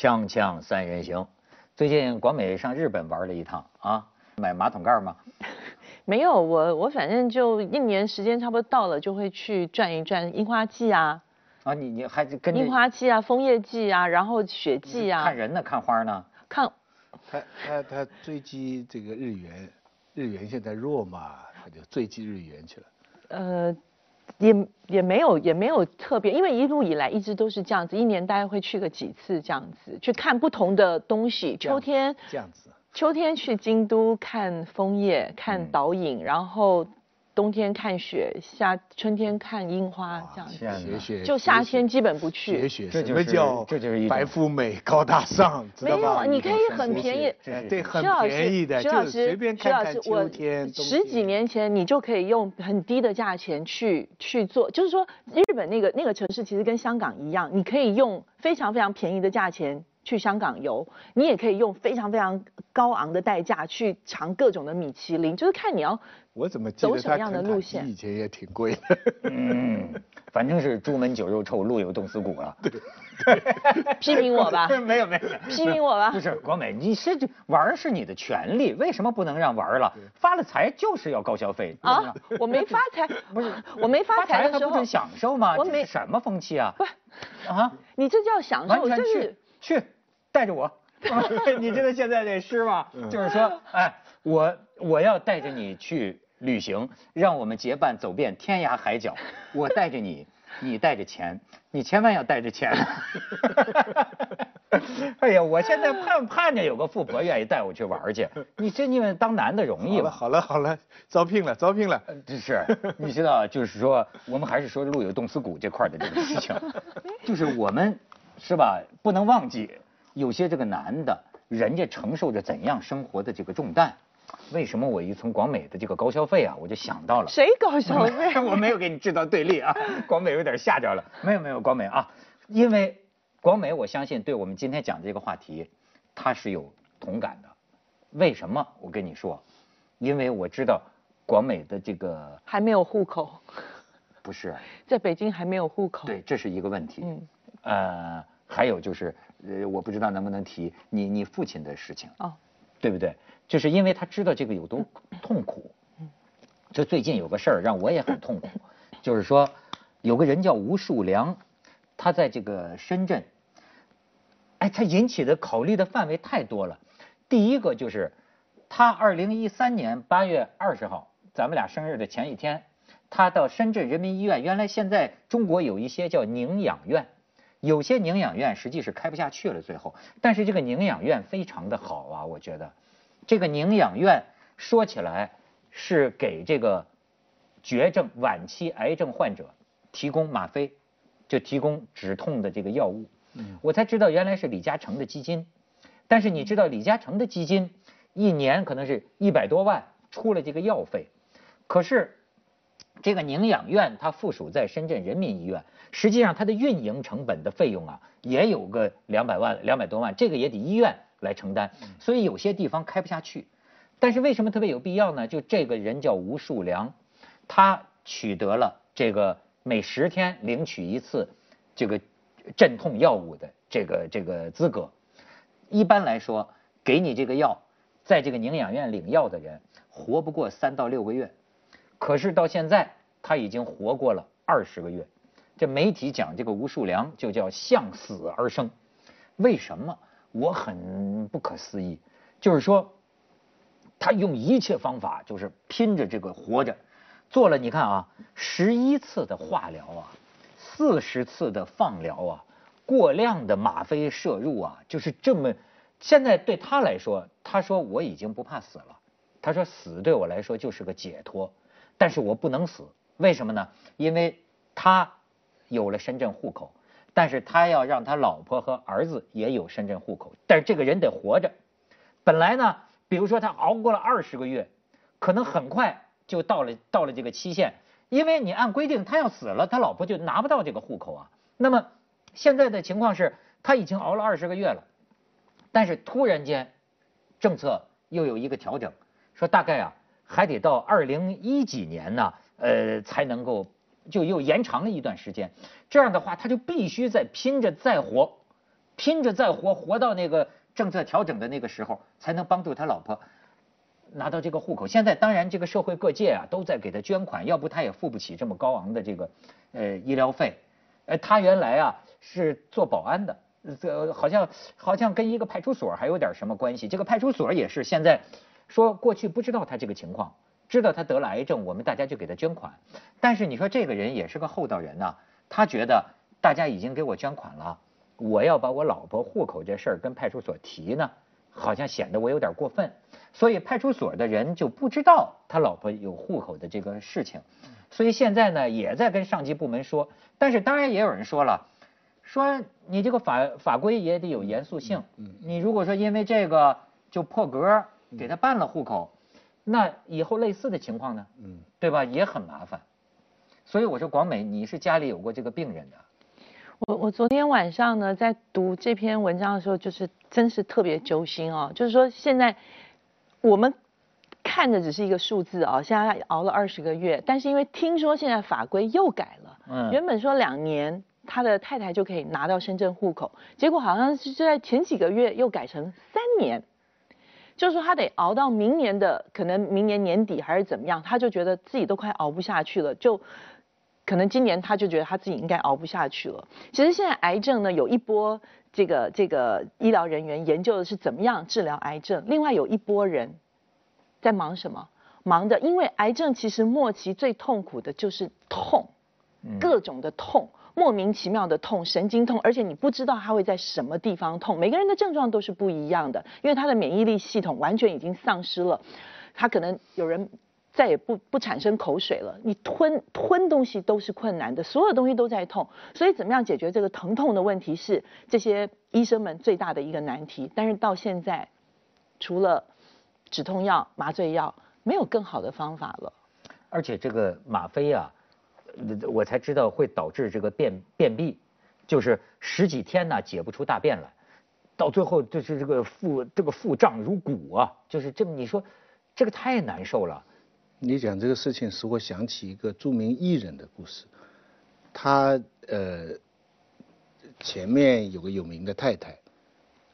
锵锵三人行，最近广美上日本玩了一趟啊，买马桶盖吗？没有，我我反正就一年时间差不多到了，就会去转一转樱花季啊。啊，你你还跟樱花季啊，枫叶季啊，然后雪季啊。看人呢，看花呢？看。他他他追击这个日元，日元现在弱嘛，他就追击日元去了。呃。也也没有也没有特别，因为一路以来一直都是这样子，一年大概会去个几次这样子，去看不同的东西。秋天这样子，秋天去京都看枫叶，看导引，然后。冬天看雪，夏春天看樱花，这样子。就夏天基本不去。雪雪，什么叫这就是白富美高大上？没有，你可以很便宜，对，很便宜的，就随便看看秋天。十几年前你就可以用很低的价钱去去做，就是说日本那个那个城市其实跟香港一样，你可以用非常非常便宜的价钱。去香港游，你也可以用非常非常高昂的代价去尝各种的米其林，就是看你要我怎么走什么样的路线。以前也挺贵的，嗯，反正是朱门酒肉臭，路有冻死骨啊。对，批评我吧？没有没有，批评我吧？不是国美，你是玩是你的权利，为什么不能让玩了？发了财就是要高消费啊！我没发财，不是我没发财的时候享受吗？我没什么风气啊？不啊，你这叫享受，这是。去带着我，你知道现在这诗吗？就是说，哎，我我要带着你去旅行，让我们结伴走遍天涯海角。我带着你，你带着钱，你千万要带着钱。哎呀，我现在盼盼着有个富婆愿意带我去玩去。你这你们当男的容易吗？好了好了，招聘了招聘了。这是，你知道，就是说，我们还是说路有冻死骨这块的这个事情，就是我们。是吧？不能忘记，有些这个男的，人家承受着怎样生活的这个重担。为什么我一从广美的这个高消费啊，我就想到了谁高消费？我没有给你制造对立啊，广美有点吓着了。没有没有，广美啊，因为广美，我相信对我们今天讲这个话题，他是有同感的。为什么？我跟你说，因为我知道广美的这个还没有户口。不是，在北京还没有户口。对，这是一个问题。嗯。呃，还有就是，呃，我不知道能不能提你你父亲的事情，哦，对不对？就是因为他知道这个有多痛苦，就最近有个事儿让我也很痛苦，就是说有个人叫吴树良，他在这个深圳，哎，他引起的考虑的范围太多了。第一个就是他二零一三年八月二十号，咱们俩生日的前一天，他到深圳人民医院，原来现在中国有一些叫宁养院。有些宁养院实际是开不下去了，最后，但是这个宁养院非常的好啊，我觉得，这个宁养院说起来是给这个绝症晚期癌症患者提供吗啡，就提供止痛的这个药物。嗯，我才知道原来是李嘉诚的基金，但是你知道李嘉诚的基金一年可能是一百多万出了这个药费，可是这个宁养院它附属在深圳人民医院。实际上，它的运营成本的费用啊，也有个两百万、两百多万，这个也得医院来承担。所以有些地方开不下去。但是为什么特别有必要呢？就这个人叫吴树良，他取得了这个每十天领取一次这个镇痛药物的这个这个资格。一般来说，给你这个药，在这个宁养院领药的人活不过三到六个月。可是到现在，他已经活过了二十个月。这媒体讲这个吴树良就叫向死而生，为什么？我很不可思议，就是说，他用一切方法，就是拼着这个活着，做了你看啊，十一次的化疗啊，四十次的放疗啊，过量的吗啡摄入啊，就是这么，现在对他来说，他说我已经不怕死了，他说死对我来说就是个解脱，但是我不能死，为什么呢？因为他。有了深圳户口，但是他要让他老婆和儿子也有深圳户口，但是这个人得活着。本来呢，比如说他熬过了二十个月，可能很快就到了到了这个期限，因为你按规定他要死了，他老婆就拿不到这个户口啊。那么现在的情况是他已经熬了二十个月了，但是突然间政策又有一个调整，说大概啊还得到二零一几年呢，呃才能够。就又延长了一段时间，这样的话他就必须再拼着再活，拼着再活，活到那个政策调整的那个时候，才能帮助他老婆拿到这个户口。现在当然这个社会各界啊都在给他捐款，要不他也付不起这么高昂的这个呃医疗费。呃，他原来啊是做保安的，这好像好像跟一个派出所还有点什么关系。这个派出所也是现在说过去不知道他这个情况。知道他得了癌症，我们大家就给他捐款。但是你说这个人也是个厚道人呐，他觉得大家已经给我捐款了，我要把我老婆户口这事儿跟派出所提呢，好像显得我有点过分。所以派出所的人就不知道他老婆有户口的这个事情，所以现在呢也在跟上级部门说。但是当然也有人说了，说你这个法法规也得有严肃性。你如果说因为这个就破格给他办了户口。那以后类似的情况呢？嗯，对吧？也很麻烦。所以我说，广美，你是家里有过这个病人的。我我昨天晚上呢，在读这篇文章的时候，就是真是特别揪心哦。就是说，现在我们看着只是一个数字啊，现在熬了二十个月，但是因为听说现在法规又改了，嗯，原本说两年他的太太就可以拿到深圳户口，结果好像是就在前几个月又改成三年。就是说他得熬到明年的，可能明年年底还是怎么样，他就觉得自己都快熬不下去了，就可能今年他就觉得他自己应该熬不下去了。其实现在癌症呢，有一波这个这个医疗人员研究的是怎么样治疗癌症，另外有一波人在忙什么？忙的，因为癌症其实末期最痛苦的就是痛，各种的痛。莫名其妙的痛，神经痛，而且你不知道它会在什么地方痛。每个人的症状都是不一样的，因为他的免疫力系统完全已经丧失了，他可能有人再也不不产生口水了。你吞吞东西都是困难的，所有东西都在痛，所以怎么样解决这个疼痛的问题是这些医生们最大的一个难题。但是到现在，除了止痛药、麻醉药，没有更好的方法了。而且这个吗啡啊。我才知道会导致这个便便秘，就是十几天呢解不出大便来，到最后就是这个腹这个腹胀如鼓啊，就是这么你说这个太难受了。你讲这个事情使我想起一个著名艺人的故事，他呃前面有个有名的太太，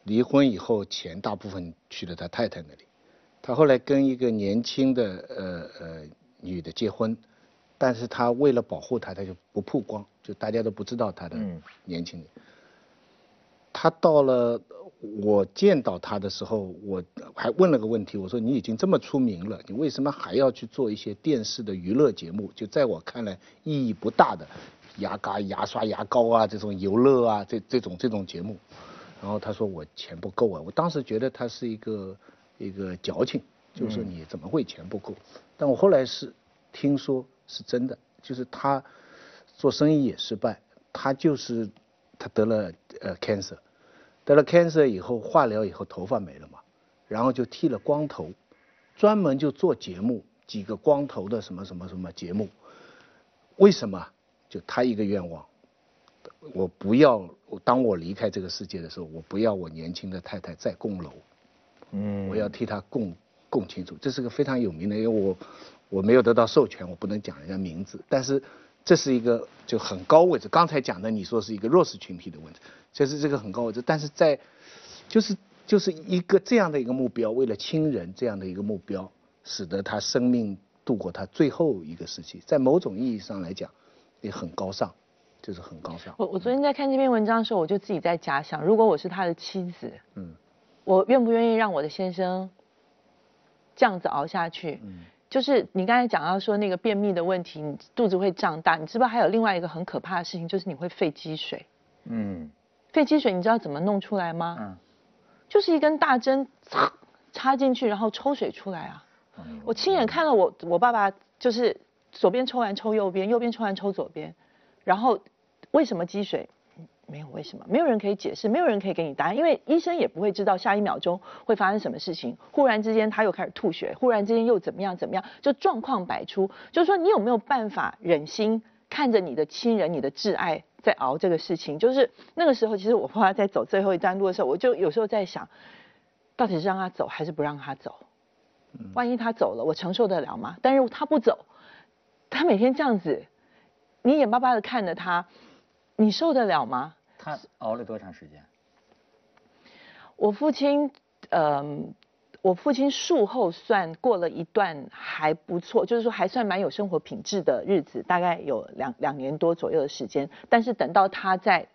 离婚以后钱大部分去了他太太那里，他后来跟一个年轻的呃呃女的结婚。但是他为了保护他，他就不曝光，就大家都不知道他的年轻人。他到了我见到他的时候，我还问了个问题，我说你已经这么出名了，你为什么还要去做一些电视的娱乐节目？就在我看来意义不大的牙膏、牙刷、牙膏啊这种游乐啊这这种这种节目。然后他说我钱不够啊，我当时觉得他是一个一个矫情，就是说你怎么会钱不够？但我后来是听说。是真的，就是他做生意也失败，他就是他得了呃 cancer，得了 cancer 以后化疗以后头发没了嘛，然后就剃了光头，专门就做节目，几个光头的什么什么什么节目，为什么？就他一个愿望，我不要当我离开这个世界的时候，我不要我年轻的太太再供楼，嗯，我要替他供供清楚，这是个非常有名的，因为我。我没有得到授权，我不能讲人家名字。但是这是一个就很高位置。刚才讲的你说是一个弱势群体的问题，这是这个很高位置。但是在就是就是一个这样的一个目标，为了亲人这样的一个目标，使得他生命度过他最后一个时期，在某种意义上来讲也很高尚，就是很高尚。我我昨天在看这篇文章的时候，我就自己在假想，如果我是他的妻子，嗯，我愿不愿意让我的先生这样子熬下去？嗯。就是你刚才讲到说那个便秘的问题，你肚子会胀大，你知不知道还有另外一个很可怕的事情，就是你会肺积水。嗯，肺积水你知道怎么弄出来吗？嗯，就是一根大针插插进去，然后抽水出来啊。我亲眼看了我我爸爸就是左边抽完抽右边，右边抽完抽左边，然后为什么积水？没有为什么，没有人可以解释，没有人可以给你答案，因为医生也不会知道下一秒钟会发生什么事情。忽然之间他又开始吐血，忽然之间又怎么样怎么样，就状况百出。就是说，你有没有办法忍心看着你的亲人、你的挚爱在熬这个事情？就是那个时候，其实我爸爸在走最后一段路的时候，我就有时候在想，到底是让他走还是不让他走？万一他走了，我承受得了吗？但是他不走，他每天这样子，你眼巴巴的看着他。你受得了吗？他熬了多长时间？我父亲，嗯。我父亲术后算过了一段还不错，就是说还算蛮有生活品质的日子，大概有两两年多左右的时间。但是等到他再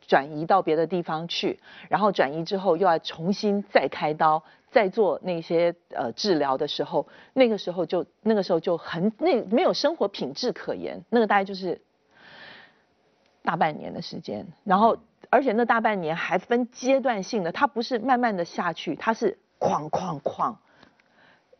转移到别的地方去，然后转移之后又要重新再开刀、再做那些呃治疗的时候，那个时候就那个时候就很那没有生活品质可言。那个大概就是大半年的时间，然后而且那大半年还分阶段性的，它不是慢慢的下去，它是。哐哐哐，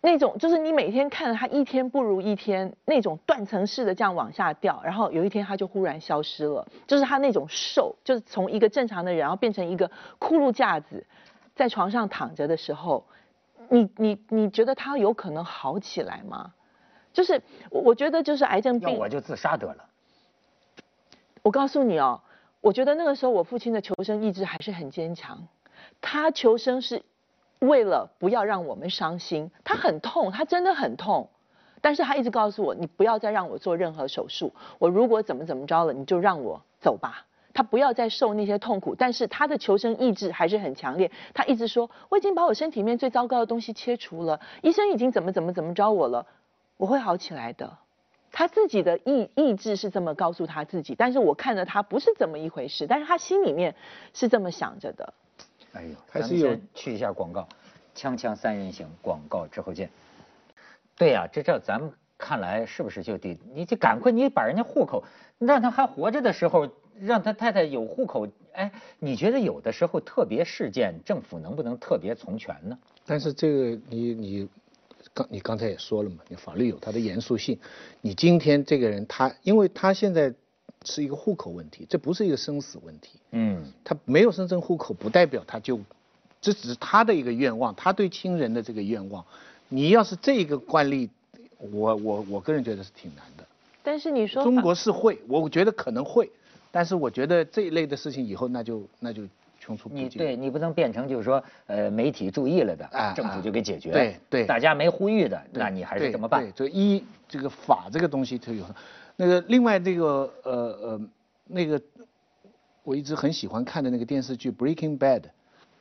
那种就是你每天看着他一天不如一天，那种断层式的这样往下掉，然后有一天他就忽然消失了，就是他那种瘦，就是从一个正常的人，然后变成一个骷髅架子，在床上躺着的时候，你你你觉得他有可能好起来吗？就是我我觉得就是癌症病，我就自杀得了。我告诉你哦，我觉得那个时候我父亲的求生意志还是很坚强，他求生是。为了不要让我们伤心，他很痛，他真的很痛，但是他一直告诉我，你不要再让我做任何手术，我如果怎么怎么着了，你就让我走吧，他不要再受那些痛苦，但是他的求生意志还是很强烈，他一直说，我已经把我身体里面最糟糕的东西切除了，医生已经怎么怎么怎么着我了，我会好起来的，他自己的意意志是这么告诉他自己，但是我看着他不是这么一回事，但是他心里面是这么想着的。哎呦，还是有去一下广告，锵锵三人行广告之后见。对呀，这这咱们看来是不是就得你就赶快你把人家户口，让他还活着的时候，让他太太有户口。哎，你觉得有的时候特别事件，政府能不能特别从权呢？但是这个你你刚你刚才也说了嘛，你法律有它的严肃性。你今天这个人他，因为他现在。是一个户口问题，这不是一个生死问题。嗯，他没有深圳户口，不代表他就，这只是他的一个愿望，他对亲人的这个愿望。你要是这个惯例，我我我个人觉得是挺难的。但是你说中国是会，我觉得可能会，但是我觉得这一类的事情以后那就那就穷出不尽。你对你不能变成就是说呃媒体注意了的，啊政府就给解决。对对，大家没呼吁的，那你还是怎么办？对，这一这个法这个东西它有。那个另外那个呃呃那个我一直很喜欢看的那个电视剧《Breaking Bad》，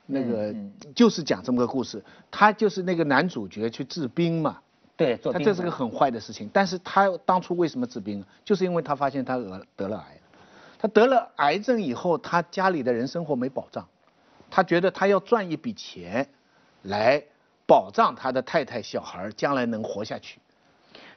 那个就是讲这么个故事，他就是那个男主角去治病嘛，对，他这是个很坏的事情，但是他当初为什么治病？就是因为他发现他得得了癌，他得了癌症以后，他家里的人生活没保障，他觉得他要赚一笔钱来保障他的太太小孩将来能活下去。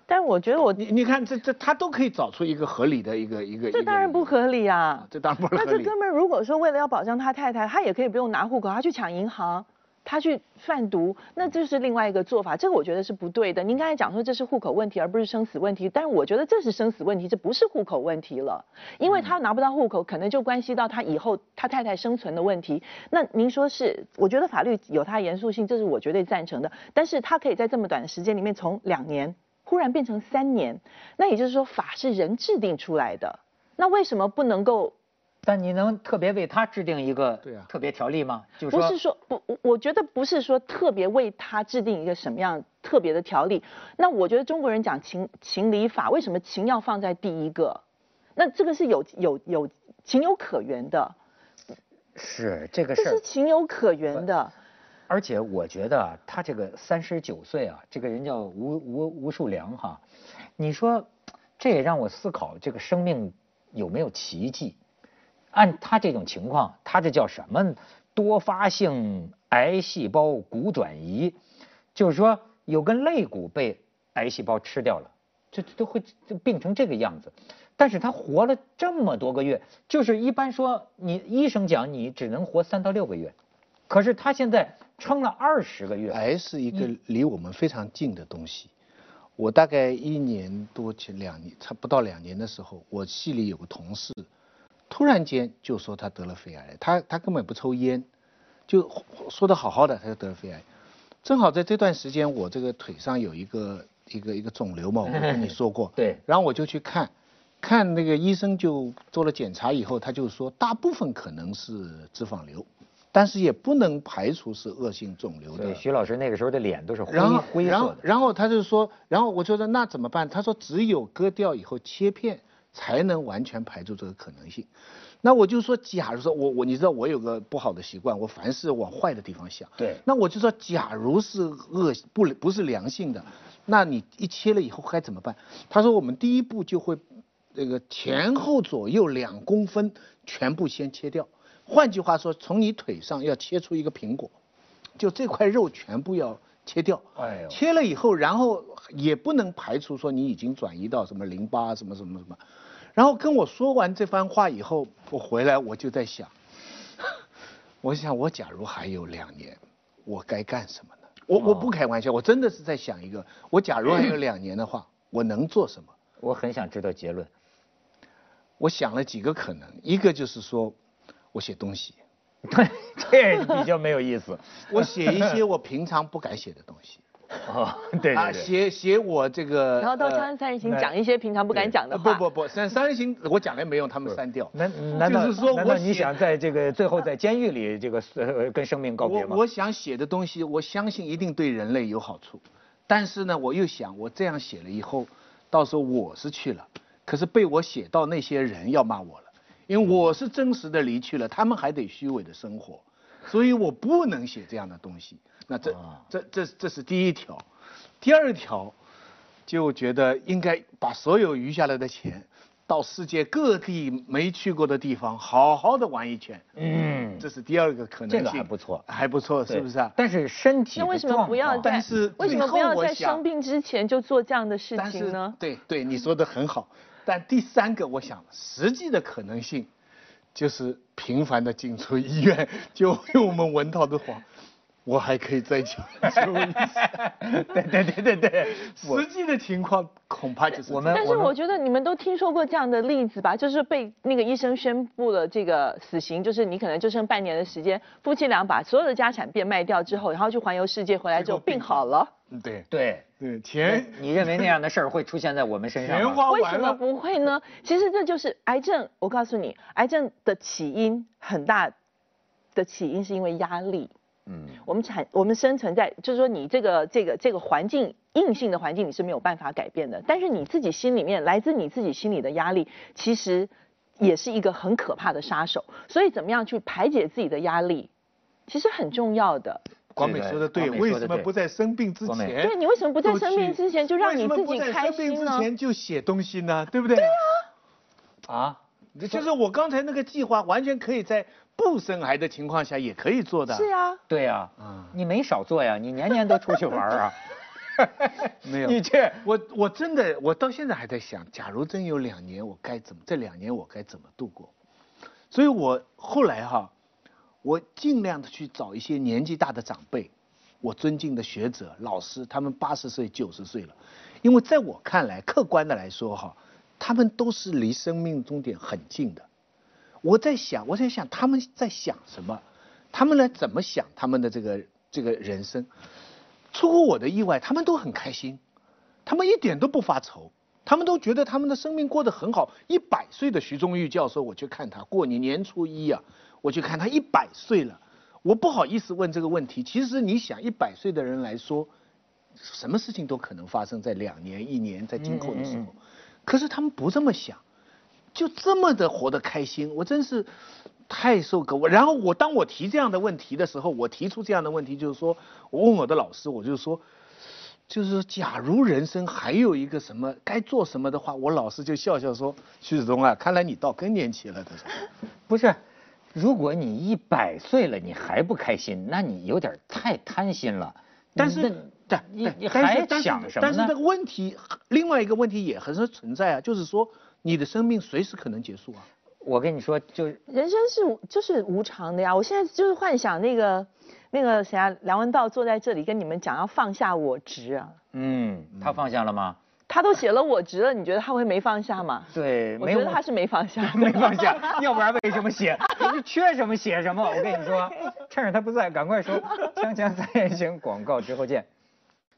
但我觉得我你你看这这他都可以找出一个合理的一个一个这当然不合理啊，这当然不合理。那这哥们如果说为了要保障他太太，他也可以不用拿户口，他去抢银行，他去贩毒，那这是另外一个做法。这个我觉得是不对的。您刚才讲说这是户口问题，而不是生死问题，但是我觉得这是生死问题，这不是户口问题了，因为他拿不到户口，可能就关系到他以后他太太生存的问题。那您说是？我觉得法律有它严肃性，这是我绝对赞成的。但是他可以在这么短的时间里面，从两年。忽然变成三年，那也就是说法是人制定出来的，那为什么不能够？但你能特别为他制定一个对啊特别条例吗？就是不是说不，我觉得不是说特别为他制定一个什么样特别的条例。那我觉得中国人讲情情理法，为什么情要放在第一个？那这个是有有有情有可原的。是这个事这是情有可原的。而且我觉得他这个三十九岁啊，这个人叫吴吴吴树良哈，你说这也让我思考这个生命有没有奇迹？按他这种情况，他这叫什么？多发性癌细胞骨转移，就是说有根肋骨被癌细胞吃掉了，这都会病成这个样子。但是他活了这么多个月，就是一般说你医生讲你只能活三到六个月。可是他现在撑了二十个月，癌是一个离我们非常近的东西。我大概一年多前两年，差不到两年的时候，我系里有个同事，突然间就说他得了肺癌。他他根本不抽烟，就说的好好的，他就得了肺癌。正好在这段时间，我这个腿上有一个一个一个肿瘤嘛，我跟你说过。对。然后我就去看，看那个医生就做了检查以后，他就说大部分可能是脂肪瘤。但是也不能排除是恶性肿瘤的。对，徐老师那个时候的脸都是灰灰色的。然后他就说，然后我就说那怎么办？他说只有割掉以后切片才能完全排除这个可能性。那我就说，假如说我我你知道我有个不好的习惯，我凡事往坏的地方想。对。那我就说，假如是恶不不是良性的，那你一切了以后该怎么办？他说我们第一步就会，这个前后左右两公分全部先切掉。换句话说，从你腿上要切出一个苹果，就这块肉全部要切掉。哎呦。切了以后，然后也不能排除说你已经转移到什么淋巴什么什么什么。然后跟我说完这番话以后，我回来我就在想，我想我假如还有两年，我该干什么呢？我我不开玩笑，我真的是在想一个，我假如还有两年的话，我能做什么？我很想知道结论。我想了几个可能，一个就是说，我写东西，对，这比较没有意思。我写一些我平常不敢写的东西。哦，对啊，写写我这个，然后到《锵锵三人行》讲一些平常不敢讲的话。不不不，三三人行我讲了也没用，他们删掉。难难道难道你想在这个最后在监狱里这个呃跟生命告别吗？我我想写的东西，我相信一定对人类有好处。但是呢，我又想我这样写了以后，到时候我是去了，可是被我写到那些人要骂我了，因为我是真实的离去了，他们还得虚伪的生活，所以我不能写这样的东西。那这这这这是第一条，第二条，就觉得应该把所有余下来的钱，到世界各地没去过的地方好好的玩一圈。嗯，这是第二个可能性。这个还不错，还不错，是不是啊？但是身体那为什么不要？但是为什么不要在生病之前就做这样的事情呢？对对，你说的很好。但第三个，我想实际的可能性，就是频繁的进出医院，就用我们文涛的话。我还可以再讲说一下，对对对对 对，实际的情况恐怕就是我们。但是我觉得你们都听说过这样的例子吧？就是被那个医生宣布了这个死刑，就是你可能就剩半年的时间，夫妻俩把所有的家产变卖掉之后，然后去环游世界，回来之后病好了。对对对，钱。你认为那样的事儿会出现在我们身上吗？为什么不会呢？其实这就是癌症。我告诉你，癌症的起因很大的起因是因为压力。嗯，我们产我们生存在，就是说你这个这个这个环境硬性的环境你是没有办法改变的，但是你自己心里面来自你自己心里的压力，其实也是一个很可怕的杀手。所以怎么样去排解自己的压力，其实很重要的。广美说的对，为什么不在生病之前？对，你为什么不在生病之前就让你自己开心呢？生病之前就写东西呢，对不对？对啊。啊，就是我刚才那个计划完全可以在。不生孩的情况下也可以做的，是啊，对呀，嗯，你没少做呀，你年年都出去玩啊，没有，你这我我真的我到现在还在想，假如真有两年，我该怎么这两年我该怎么度过？所以我后来哈，我尽量的去找一些年纪大的长辈，我尊敬的学者老师，他们八十岁九十岁了，因为在我看来，客观的来说哈，他们都是离生命终点很近的。我在想，我在想他们在想什么，他们呢怎么想他们的这个这个人生？出乎我的意外，他们都很开心，他们一点都不发愁，他们都觉得他们的生命过得很好。一百岁的徐中玉教授，我去看他过年年初一啊，我去看他一百岁了，我不好意思问这个问题。其实你想，一百岁的人来说，什么事情都可能发生在两年、一年，在今后的时候，可是他们不这么想。就这么的活得开心，我真是太受够。我然后我当我提这样的问题的时候，我提出这样的问题，就是说我问我的老师，我就说，就是说，假如人生还有一个什么该做什么的话，我老师就笑笑说：“徐子东啊，看来你到更年期了。”他说：“不是，如果你一百岁了你还不开心，那你有点太贪心了。但是，但你你还想什么呢？但是这个问题，另外一个问题也还是存在啊，就是说。你的生命随时可能结束啊！我跟你说，就人生是就是无常的呀。我现在就是幻想那个那个谁啊，梁文道坐在这里跟你们讲要放下我执啊。嗯，他放下了吗？他都写了我执了，你觉得他会没放下吗？对，我觉得他是没放下，没放下，要不然为什么写？缺什么写什么。我跟你说，趁着他不在，赶快说。锵锵三人行，广告之后见。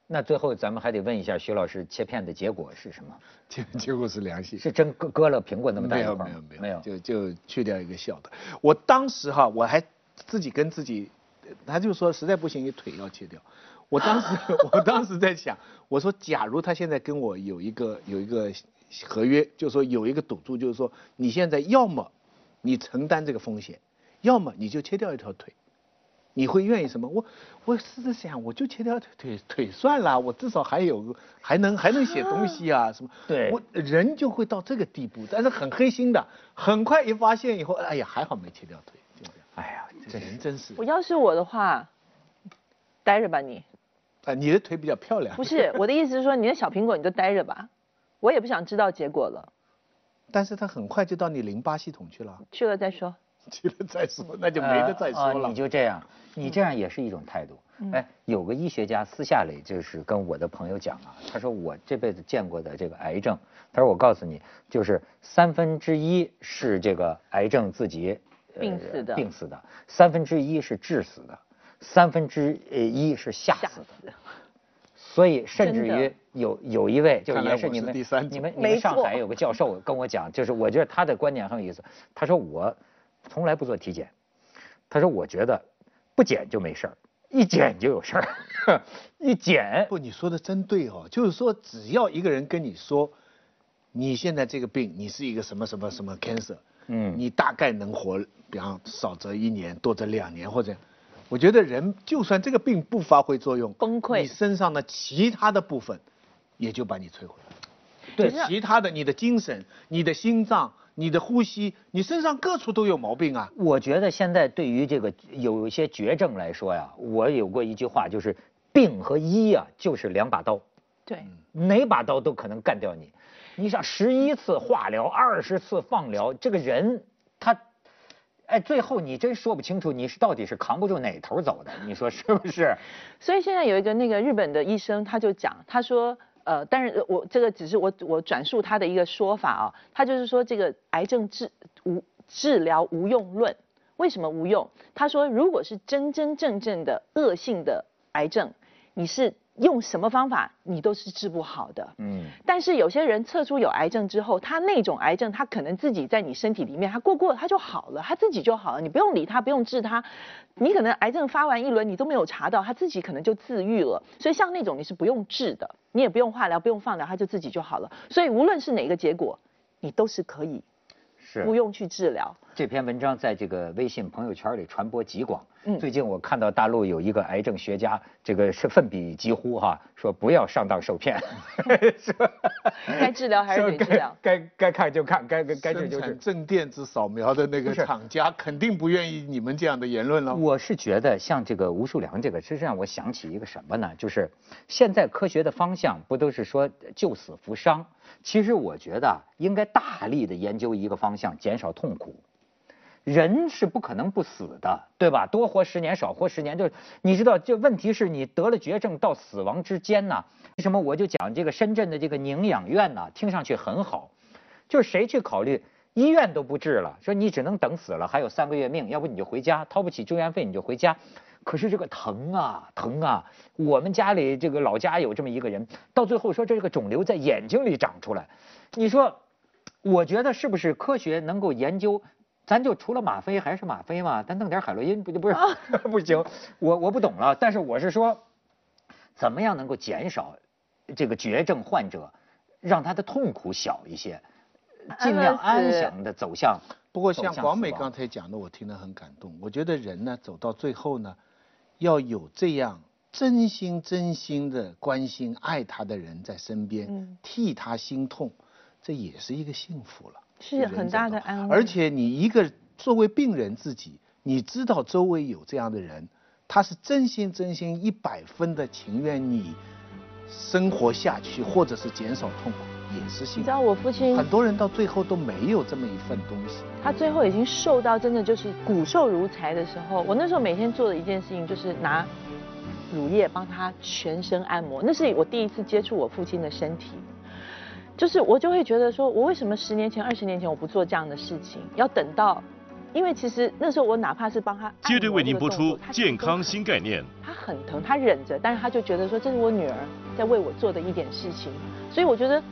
那最后咱们还得问一下徐老师，切片的结果是什么？结结果是良性，是真割割了苹果那么大一块？没有没有没有，就就去掉一个小的。我当时哈，我还自己跟自己，他就说实在不行，你腿要切掉。我当时 我当时在想，我说假如他现在跟我有一个有一个合约，就是说有一个赌注，就是说你现在要么你承担这个风险，要么你就切掉一条腿。你会愿意什么？我我试着想，我就切掉腿腿腿算了，我至少还有还能还能写东西啊 什么？对，我人就会到这个地步，但是很黑心的，很快一发现以后，哎呀，还好没切掉腿，就这样。哎呀，这人真是。我要是我的话，待着吧你。啊，你的腿比较漂亮。不是，我的意思是说，你的小苹果你就待着吧，我也不想知道结果了。但是他很快就到你淋巴系统去了。去了再说。去了再说，那就没得再说了。你就这样，你这样也是一种态度。哎，有个医学家私下里就是跟我的朋友讲啊，他说我这辈子见过的这个癌症，他说我告诉你，就是三分之一是这个癌症自己病死的，病死的，三分之一是致死的，三分之一是吓死的。所以甚至于有有一位就也是你们你们你们上海有个教授跟我讲，就是我觉得他的观点很有意思，他说我。从来不做体检，他说我觉得不检就没事儿，一检就有事儿，一检。不，你说的真对哦，就是说只要一个人跟你说，你现在这个病，你是一个什么什么什么 cancer，嗯，你大概能活，比方少则一年，多则两年，或者，我觉得人就算这个病不发挥作用，崩溃，你身上的其他的部分也就把你摧毁了，对，其他的你的精神，你的心脏。你的呼吸，你身上各处都有毛病啊！我觉得现在对于这个有一些绝症来说呀，我有过一句话，就是病和医啊，就是两把刀。对，哪把刀都可能干掉你。你想十一次化疗，二十次放疗，这个人他，哎，最后你真说不清楚你是到底是扛不住哪头走的，你说是不是？所以现在有一个那个日本的医生，他就讲，他说。呃，但是我这个只是我我转述他的一个说法啊，他就是说这个癌症治无治疗无用论，为什么无用？他说，如果是真真正正的恶性的癌症，你是。用什么方法你都是治不好的，嗯。但是有些人测出有癌症之后，他那种癌症他可能自己在你身体里面，他过过他就好了，他自己就好了，你不用理他，不用治他。你可能癌症发完一轮你都没有查到，他自己可能就自愈了。所以像那种你是不用治的，你也不用化疗，不用放疗，他就自己就好了。所以无论是哪个结果，你都是可以，是不用去治疗。这篇文章在这个微信朋友圈里传播极广。嗯，最近我看到大陆有一个癌症学家，这个是奋笔疾呼哈，说不要上当受骗。该治疗还是得治疗，该该看就看，该该该治就治。正电子扫描的那个厂家肯定不愿意你们这样的言论了。我是觉得像这个吴树良这个，实际上我想起一个什么呢？就是现在科学的方向不都是说救死扶伤？其实我觉得应该大力的研究一个方向，减少痛苦。人是不可能不死的，对吧？多活十年，少活十年，就你知道，就问题是你得了绝症到死亡之间呢？为什么我就讲这个深圳的这个宁养院呢？听上去很好，就是谁去考虑医院都不治了，说你只能等死了，还有三个月命，要不你就回家，掏不起住院费你就回家。可是这个疼啊疼啊！我们家里这个老家有这么一个人，到最后说这个肿瘤在眼睛里长出来，你说，我觉得是不是科学能够研究？咱就除了吗啡还是吗啡嘛，咱弄点海洛因不就不是 不行？我我不懂了，但是我是说，怎么样能够减少这个绝症患者，让他的痛苦小一些，尽量安详的走向。不过像广美刚才讲的，我听得很感动。我觉得人呢走到最后呢，要有这样真心真心的关心爱他的人在身边，替他心痛，这也是一个幸福了。是很大的安慰，而且你一个作为病人自己，你知道周围有这样的人，他是真心真心一百分的情愿你生活下去，或者是减少痛苦，也是幸福。你知道我父亲，很多人到最后都没有这么一份东西。他最后已经瘦到真的就是骨瘦如柴的时候，我那时候每天做的一件事情就是拿乳液帮他全身按摩，那是我第一次接触我父亲的身体。就是我就会觉得说，我为什么十年前、二十年前我不做这样的事情？要等到，因为其实那时候我哪怕是帮他接着为您播出健康新概念。他很疼，他忍着，但是他就觉得说，这是我女儿在为我做的一点事情。所以我觉得